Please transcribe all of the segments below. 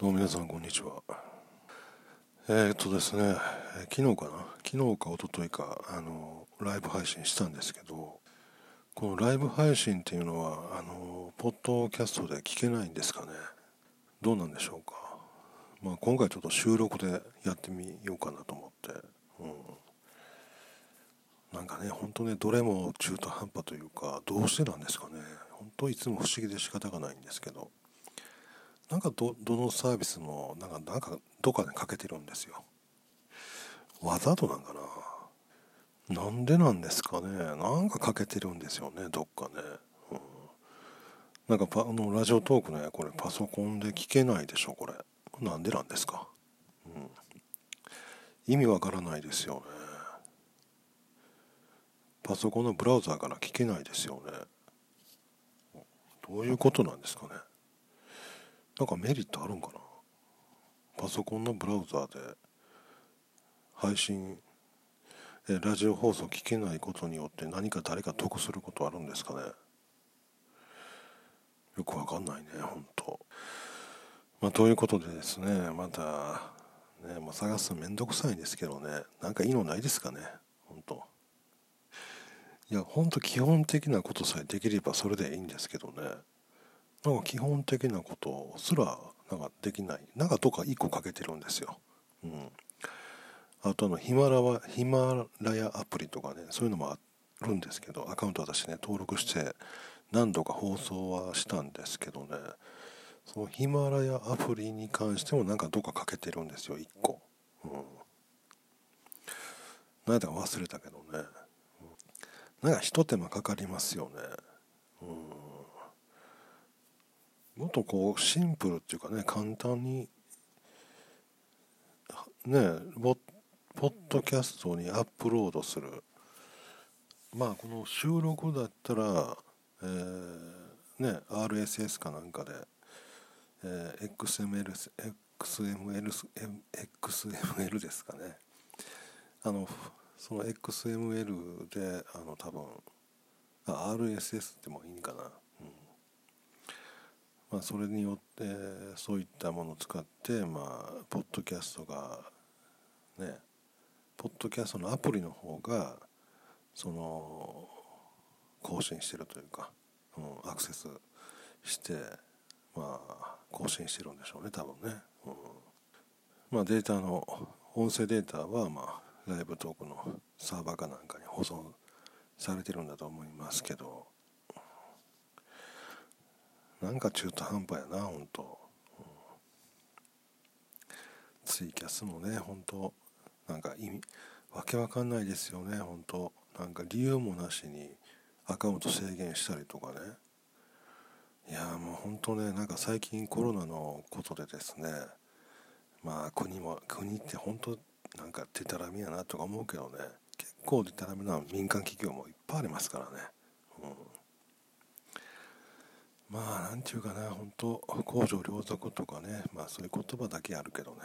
どうも皆さんこんにちは。えー、っとですね、昨日かな？昨日か一昨日か、あの、ライブ配信したんですけど、このライブ配信っていうのは、あの、ポッドキャストで聞けないんですかね？どうなんでしょうか？まあ今回ちょっと収録でやってみようかなと思って、うん。なんかね、ほんとね、どれも中途半端というか、どうしてなんですかね？本当いつも不思議で仕方がないんですけど。なんかどどのサービスもなんかなんかどっかでかけてるんですよ。わざとなんかな。なんでなんですかね。なんかかけてるんですよねどっかね、うん、なんかパあのラジオトークねこれパソコンで聞けないでしょこれ。なんでなんですか、うん、意味わからないですよね。パソコンのブラウザーから聞けないですよね。どういうことなんですかね。なんかメリットあるんかな？パソコンのブラウザーで配信えラジオ放送聞けないことによって何か誰か得することあるんですかね？よくわかんないね本当まあということでですねまたねもう探すのめんどくさいんですけどねなんかいいのないですかね本当いや本当基本的なことさえできればそれでいいんですけどね。なんか基本的なことすらなんかできない。なんかどっか1個かけてるんですよ、うん、あとあのヒマラはヒマラヤアプリとかねそういうのもあるんですけどアカウント私ね登録して何度か放送はしたんですけどねそのヒマラヤアプリに関してもなんかどっかかけてるんですよ1個、うん、何だか忘れたけどね、うん、なんかひと手間かかりますよね。うん。もっとこうシンプルっていうかね簡単にねポッドキャストにアップロードする。まあこの収録だったら、えー、ね RSS かなんかで、えー、XML XML XML ですかね。あのその XML であの多分 RSS ってもいいんかな。まあ、それによってそういったものを使ってまあポッドキャストがねポッドキャストのアプリの方がその更新してるというか、うん、アクセスしてまあ更新してるんでしょうね多分ね、うん、まあデータの音声データはまあライブトークのサーバーかなんかに保存されてるんだと思いますけど。なんか中途半端やなほんと、うん、ツイキャスもねほんとなんか意味わけわかんないですよねほんと。なんか理由もなしにアカウント制限したりとかね。いやもうほんとねなんか最近コロナのことでですねまあ国も国って本当なんかデタラメやなとか思うけどね。結構デタラメな民間企業もいっぱいありますからね、まあなんていうかな本当公序良俗とかねまあそういう言葉だけあるけどね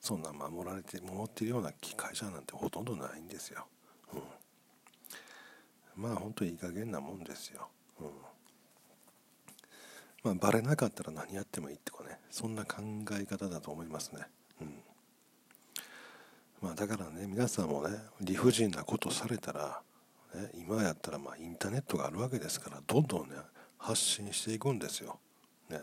そんな守られて守ってるような会社なんてほとんどないんですよ、うん、まあ本当いい加減なもんですよ、うん、まあバレなかったら何やってもいいってかねそんな考え方だと思いますね。うん。まあだからね皆さんもね理不尽なことされたら、ね、今やったらまあインターネットがあるわけですからどんどんね発信していくんですよ。ね。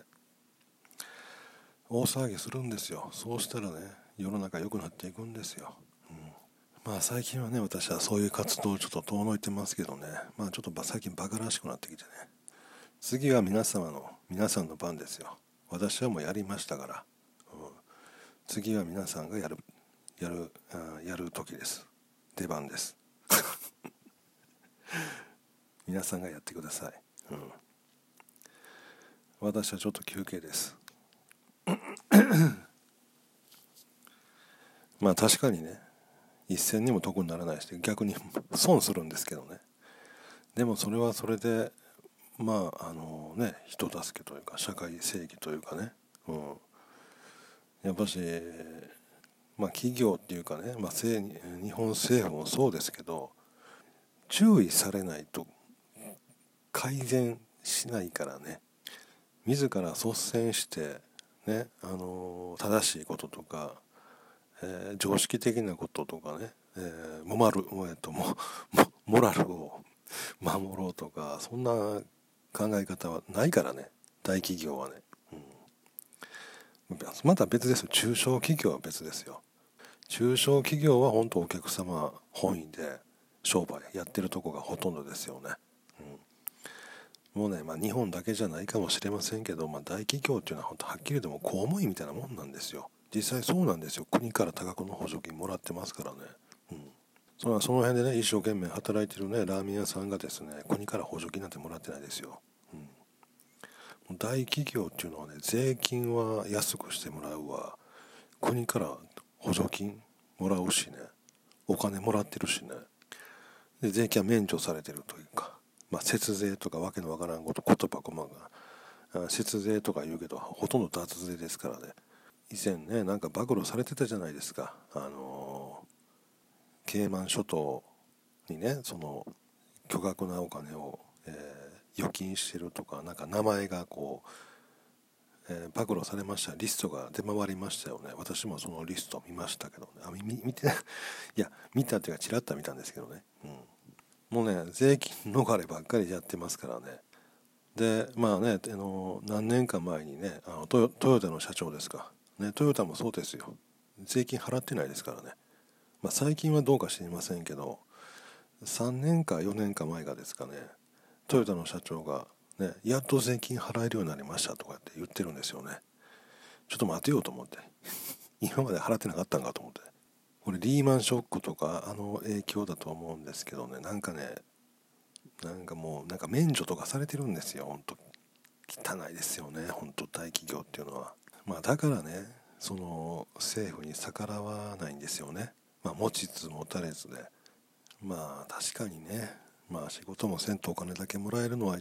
大騒ぎするんですよ。そうしたらね、世の中良くなっていくんですよ。うん、まあ最近はね、私はそういう活動をちょっと遠のいてますけどね、まあちょっと最近バカらしくなってきてね、次は皆様の、皆さんの番ですよ。私はもうやりましたから、うん、次は皆さんがやる、やる、やる時です。出番です。皆さんがやってください。うん私はちょっと休憩です。まあ確かにね一銭にも得にならないし逆に損するんですけどね。でもそれはそれでまああのね人助けというか社会正義というかね、うん、やっぱしまあ企業っていうかね、まあ、日本政府もそうですけど注意されないと改善しないからね。自ら率先してねあの正しいこととか、えー、常識的なこととかね、えー、モマル、えーと、モモラルを 守ろうとかそんな考え方はないからね大企業はね、うん、また別ですよ。中小企業は別ですよ。中小企業は本当お客様本位で商売やってるとこがほとんどですよね、もうね、まあ、日本だけじゃないかもしれませんけど、まあ、大企業っていうのは本当はっきりでも公務員みたいなもんなんですよ。実際そうなんですよ。国から多額の補助金もらってますからね、うん、そのその辺でね一生懸命働いてるねラーメン屋さんがですね国から補助金なんてもらってないですよ、うん、大企業っていうのはね税金は安くしてもらうわ。国から補助金もらうしね。お金もらってるしね。で税金は免除されてるというか、まあ、節税とかわけのわからんこと言葉こまが。節税とか言うけどほとんど脱税ですからね。以前ねなんか暴露されてたじゃないですか。あのケイマン諸島にねその巨額なお金を、えー、預金してるとかなんか名前がこうえー、暴露されました。リストが出回りましたよね。私もそのリスト見ましたけどね。あ見見てない。や見たっていうかちらっと見たんですけどね、うん、もうね税金逃ればっかりやってますからね。でまあねあの何年か前にねあのトヨトヨタの社長ですか、ね、トヨタもそうですよ。税金払ってないですからね、まあ、最近はどうか知りませんけど3年か4年か前がですかねトヨタの社長がね、やっと税金払えるようになりましたとかって言ってるんですよね。ちょっと待てようと思って。今まで払ってなかったんかと思って。これリーマンショックとかあの影響だと思うんですけどねなんかねなんかもうなんか免除とかされてるんですよ。本当汚いですよね。本当大企業っていうのは。まあだからねその政府に逆らわないんですよね。まあ持ちつ持たれずで。まあ確かにね。まあ仕事もせんとお金だけもらえるのは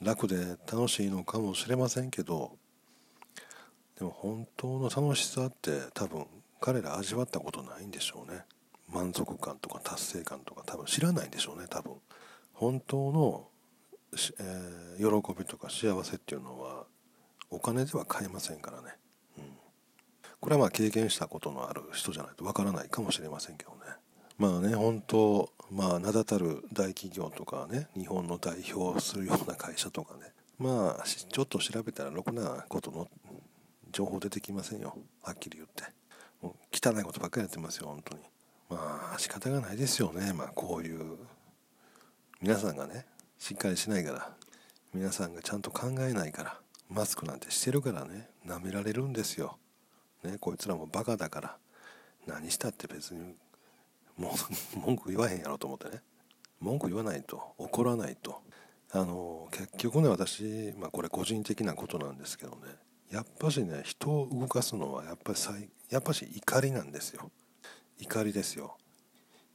楽で楽しいのかもしれませんけどでも本当の楽しさって多分彼ら味わったことないんでしょうね。満足感とか達成感とか多分知らないんでしょうね多分。本当の、えー、喜びとか幸せっていうのはお金では買えませんからね、うん、これはまあ経験したことのある人じゃないとわからないかもしれませんけどね。まあね本当まあ名だたる大企業とかね日本の代表するような会社とかね。まあちょっと調べたらろくなことの情報出てきませんよ。はっきり言って。汚いことばっかりやってますよ本当に。まあ仕方がないですよね。まあこういう皆さんがねしっかりしないから皆さんがちゃんと考えないからマスクなんてしてるからね舐められるんですよ。ねこいつらもバカだから何したって別にもう 文句言わへんやろと思ってね。文句言わないと怒らないと。あの結局ね私、まあ、これ個人的なことなんですけどね。やっぱしね人を動かすのはやっぱりやっぱし怒りなんですよ。怒りですよ。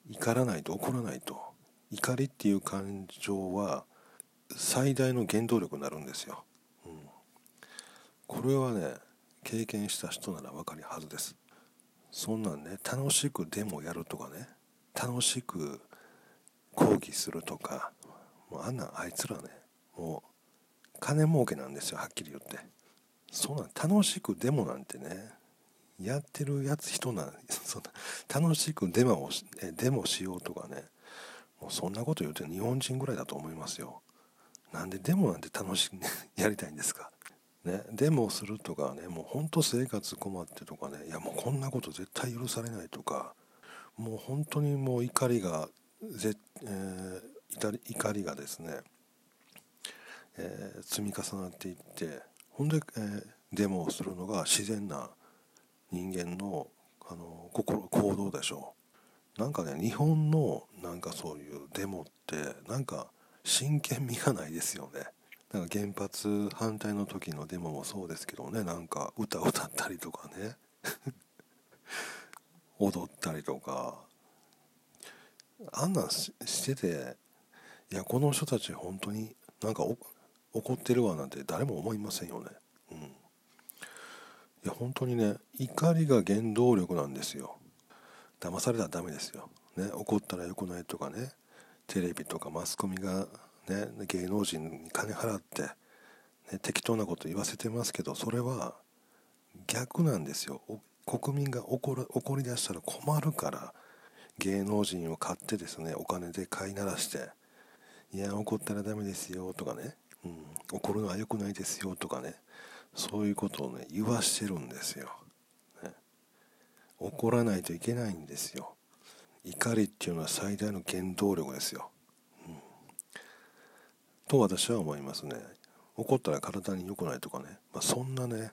怒らないと怒らないと。怒りっていう感情は最大の原動力になるんですよ、うん、これはね経験した人なら分かるはずです。そんなんね楽しくデモやるとかね楽しく抗議するとかもうあんなんあいつらねもう金儲けなんですよはっきり言って。そんなん楽しくデモなんてねやってるやつ人なん そんな楽しくデモをデモしようとかね。もうそんなこと言うて日本人ぐらいだと思いますよ。なんでデモなんて楽しく、やりたいんですか？ね、デモをするとかねもう本当生活困ってとかね。いやもうこんなこと絶対許されないとか。もう本当にもう怒りがぜ、えー、怒りがですね、えー、積み重なっていってほんで、えー、デモをするのが自然な人間のあの心行動でしょう。なんかね日本のなんかそういうデモってなんか真剣味がないですよね。なんか原発反対の時のデモもそうですけどね。なんか歌歌ったりとかね。踊ったりとか。あんなんしてていやこの人たち本当になんか怒ってるわなんて誰も思いませんよね。や本当にね怒りが原動力なんですよ。騙されたらダメですよ。ね怒ったらよくないとかねテレビとかマスコミがね、芸能人に金払って、ね、適当なこと言わせてますけどそれは逆なんですよ。国民が怒る怒り出したら困るから芸能人を買ってですねお金で飼いならして「いや怒ったらダメですよ」とかね、うん、怒るのは良くないですよとかねそういうことをね言わしてるんですよ、ね、怒らないといけないんですよ。怒りっていうのは最大の原動力ですよ、うん、と私は思いますね。怒ったら体に良くないとかね、まあ、そんなね